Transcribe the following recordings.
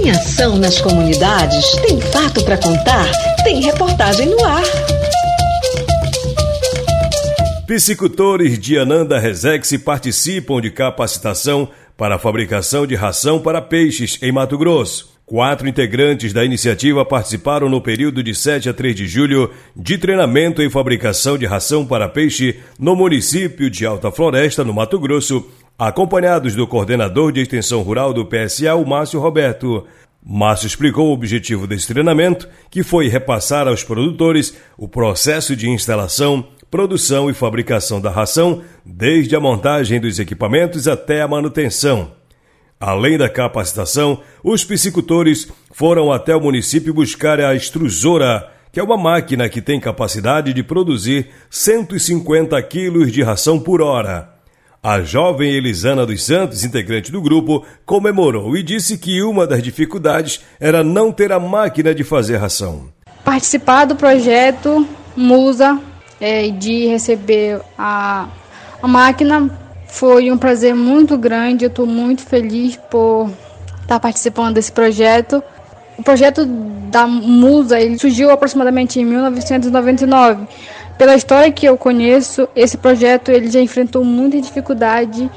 Tem ação nas comunidades? Tem fato para contar? Tem reportagem no ar. Piscicultores de Ananda Resex participam de capacitação para a fabricação de ração para peixes em Mato Grosso. Quatro integrantes da iniciativa participaram no período de 7 a 3 de julho de treinamento em fabricação de ração para peixe no município de Alta Floresta, no Mato Grosso, acompanhados do coordenador de extensão rural do PSA, o Márcio Roberto. Márcio explicou o objetivo desse treinamento, que foi repassar aos produtores o processo de instalação, produção e fabricação da ração, desde a montagem dos equipamentos até a manutenção. Além da capacitação, os piscicultores foram até o município buscar a extrusora, que é uma máquina que tem capacidade de produzir 150 quilos de ração por hora. A jovem Elisana dos Santos, integrante do grupo, comemorou e disse que uma das dificuldades era não ter a máquina de fazer ração. Participar do projeto Musa é, de receber a, a máquina foi um prazer muito grande. Eu estou muito feliz por estar participando desse projeto. O projeto da Musa ele surgiu aproximadamente em 1999. Pela história que eu conheço, esse projeto ele já enfrentou muita dificuldade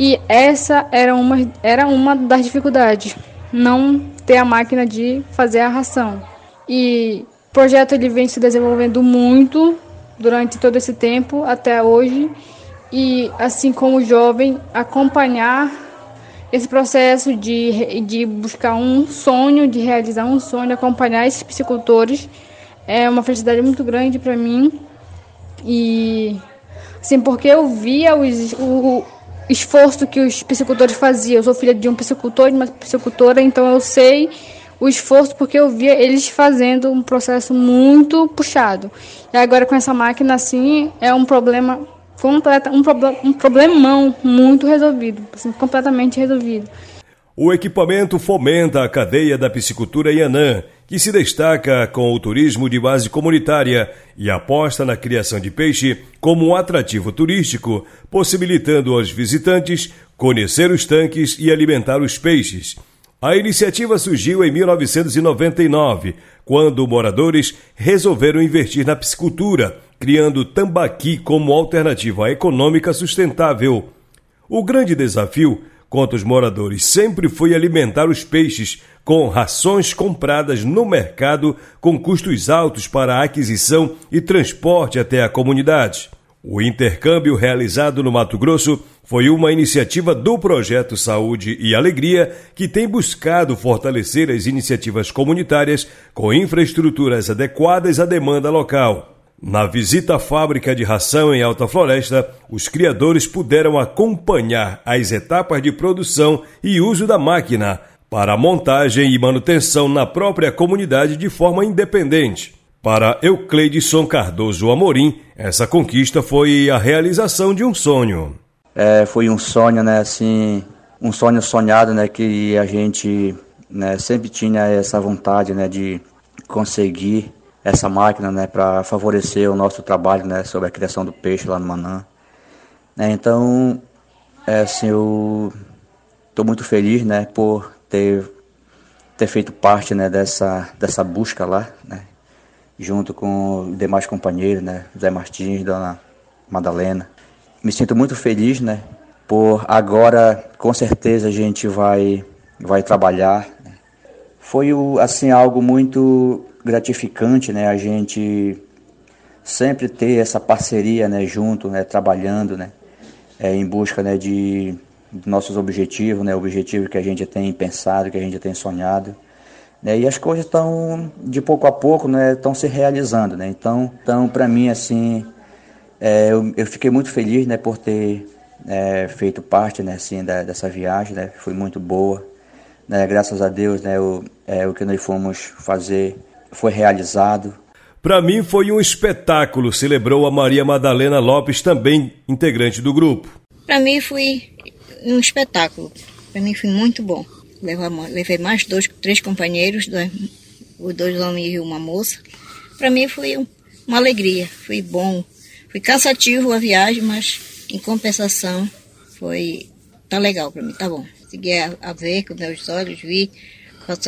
e essa era uma, era uma das dificuldades, não ter a máquina de fazer a ração. E o projeto ele vem se desenvolvendo muito durante todo esse tempo até hoje e assim como jovem acompanhar esse processo de, de buscar um sonho, de realizar um sonho, acompanhar esses psicultores é uma felicidade muito grande para mim e assim porque eu via os, o, esforço que os psicultores faziam. Eu sou filha de um psicultor e de uma psicultora, então eu sei o esforço porque eu via eles fazendo um processo muito puxado. E agora com essa máquina assim é um problema completa, um, problem, um problemão muito resolvido, assim, completamente resolvido. O equipamento fomenta a cadeia da piscicultura Yanã, que se destaca com o turismo de base comunitária e aposta na criação de peixe como um atrativo turístico, possibilitando aos visitantes conhecer os tanques e alimentar os peixes. A iniciativa surgiu em 1999, quando moradores resolveram investir na piscicultura, criando tambaqui como alternativa econômica sustentável. O grande desafio contra os moradores sempre foi alimentar os peixes com rações compradas no mercado com custos altos para a aquisição e transporte até a comunidade. O intercâmbio realizado no Mato Grosso foi uma iniciativa do projeto Saúde e Alegria que tem buscado fortalecer as iniciativas comunitárias com infraestruturas adequadas à demanda local. Na visita à fábrica de ração em Alta Floresta, os criadores puderam acompanhar as etapas de produção e uso da máquina para montagem e manutenção na própria comunidade de forma independente. Para Eucleidson Cardoso Amorim, essa conquista foi a realização de um sonho. É, foi um sonho, né, assim, um sonho sonhado, né, que a gente né, sempre tinha essa vontade, né, de conseguir essa máquina, né, para favorecer o nosso trabalho, né, sobre a criação do peixe lá no Manã. É, então, é, assim, eu estou muito feliz, né, por ter ter feito parte, né, dessa dessa busca lá, né, junto com demais companheiros, né? Zé Martins, Dona Madalena. Me sinto muito feliz, né? Por agora, com certeza, a gente vai, vai trabalhar. Né? Foi, assim, algo muito gratificante, né? A gente sempre ter essa parceria, né? Junto, né? Trabalhando, né? É, em busca, né? De, nossos objetivos, né? Objetivos que a gente tem pensado, que a gente tem sonhado. Né? E as coisas estão, de pouco a pouco, né, estão se realizando. Né? Então, então para mim, assim, é, eu, eu, fiquei muito feliz né, por ter é, feito parte né, assim, da, dessa viagem, né? foi muito boa. Né? Graças a Deus, né, o, é, o que nós fomos fazer foi realizado. Para mim foi um espetáculo, celebrou a Maria Madalena Lopes, também integrante do grupo. Para mim foi um espetáculo, para mim foi muito bom levei mais dois, três companheiros, dois, dois homens e uma moça. Para mim foi uma alegria, foi bom. Foi cansativo a viagem, mas em compensação foi tá legal para mim, tá bom. Segui a, a, ver com meus olhos, vi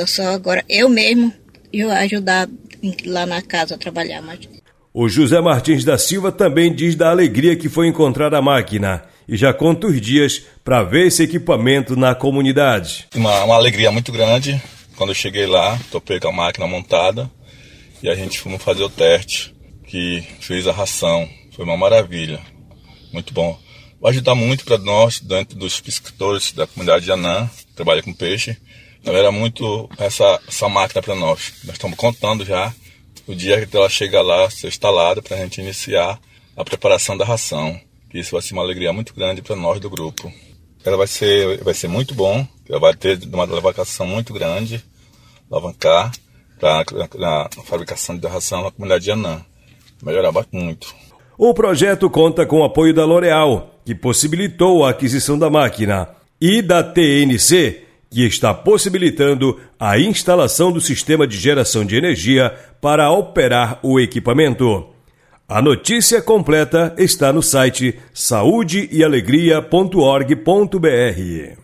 Só agora eu mesmo eu ajudar lá na casa a trabalhar. Mas... O José Martins da Silva também diz da alegria que foi encontrar a máquina e já conta os dias para ver esse equipamento na comunidade. Uma, uma alegria muito grande quando eu cheguei lá, topei com a máquina montada e a gente fomos fazer o teste, que fez a ração. Foi uma maravilha, muito bom. Vai ajudar muito para nós, dentro dos pescadores da comunidade de Anã, que trabalha com peixe. Não era muito essa, essa máquina para nós. Nós estamos contando já o dia que ela chega lá, ser instalada, para a gente iniciar a preparação da ração. Isso vai ser uma alegria muito grande para nós do grupo. Ela vai ser, vai ser muito bom, ela vai ter uma alavancação muito grande, alavancar para a fabricação de ração na comunidade de Anã. Melhorar muito. O projeto conta com o apoio da L'Oréal, que possibilitou a aquisição da máquina, e da TNC, que está possibilitando a instalação do sistema de geração de energia para operar o equipamento. A notícia completa está no site saudeealegria.org.br.